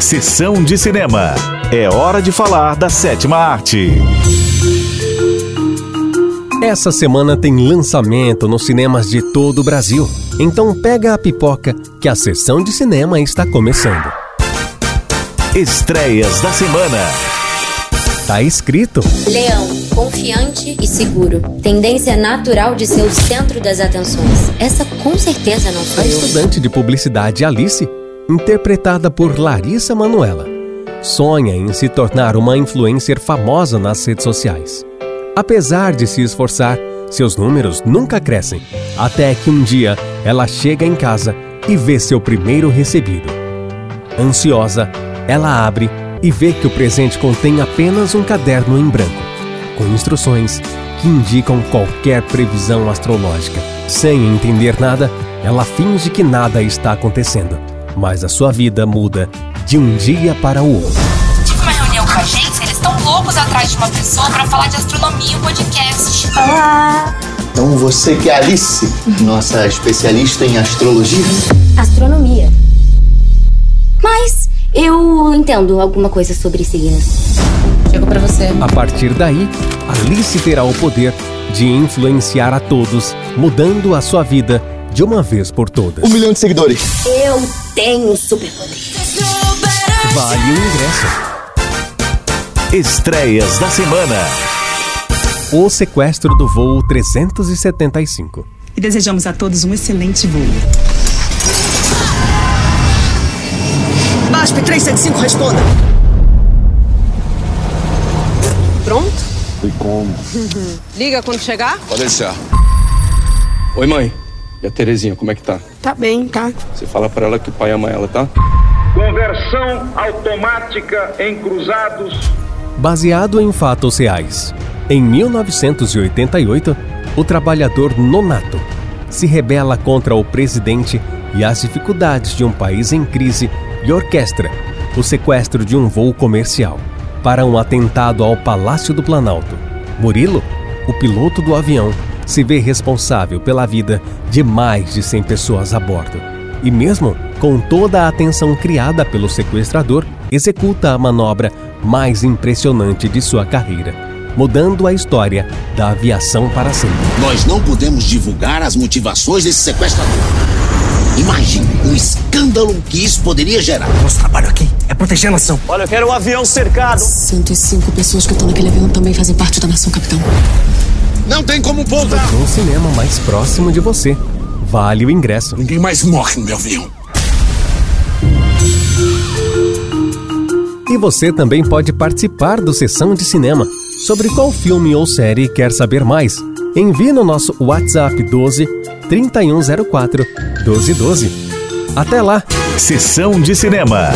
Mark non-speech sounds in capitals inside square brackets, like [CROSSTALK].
Sessão de cinema. É hora de falar da sétima arte. Essa semana tem lançamento nos cinemas de todo o Brasil. Então pega a pipoca que a sessão de cinema está começando. Estreias da semana. Tá escrito. Leão, confiante e seguro. Tendência natural de ser o centro das atenções. Essa com certeza não sou A estudante de publicidade Alice, interpretada por Larissa Manuela, sonha em se tornar uma influencer famosa nas redes sociais. Apesar de se esforçar, seus números nunca crescem, até que um dia ela chega em casa e vê seu primeiro recebido. Ansiosa, ela abre e vê que o presente contém apenas um caderno em branco, com instruções que indicam qualquer previsão astrológica. Sem entender nada, ela finge que nada está acontecendo, mas a sua vida muda de um dia para o outro. Tive uma reunião com a agência, eles estão loucos atrás de uma pessoa pra falar de astronomia e um podcast. Então você que é Alice, nossa especialista em astrologia. Astronomia. Mas eu entendo alguma coisa sobre signos. Chegou pra você. A partir daí, Alice terá o poder de influenciar a todos, mudando a sua vida de uma vez por todas. Um milhão de seguidores. Eu tenho superpoder. Vale o ingresso. Estreias da semana. O sequestro do voo 375. E desejamos a todos um excelente voo. BASP 375, responda. Pronto? E como? [LAUGHS] Liga quando chegar? Pode deixar. Oi, mãe. E a Terezinha, como é que tá? Tá bem, tá? Você fala pra ela que o pai ama ela, tá? Conversão automática em cruzados. Baseado em fatos reais. Em 1988, o trabalhador Nonato se rebela contra o presidente e as dificuldades de um país em crise e orquestra o sequestro de um voo comercial para um atentado ao Palácio do Planalto. Murilo, o piloto do avião, se vê responsável pela vida de mais de 100 pessoas a bordo. E mesmo com toda a atenção criada pelo sequestrador, executa a manobra mais impressionante de sua carreira, mudando a história da aviação para sempre. Nós não podemos divulgar as motivações desse sequestrador. Imagine o escândalo que isso poderia gerar. Nosso trabalho aqui é proteger a nação. Olha, eu quero um avião cercado. 105 pessoas que estão naquele avião também fazem parte da nação, capitão. Não tem como pousar. No cinema mais próximo de você. Vale o ingresso. Ninguém mais morre no meu avião. E você também pode participar do Sessão de Cinema. Sobre qual filme ou série quer saber mais? Envie no nosso WhatsApp 12 3104 1212. Até lá! Sessão de cinema.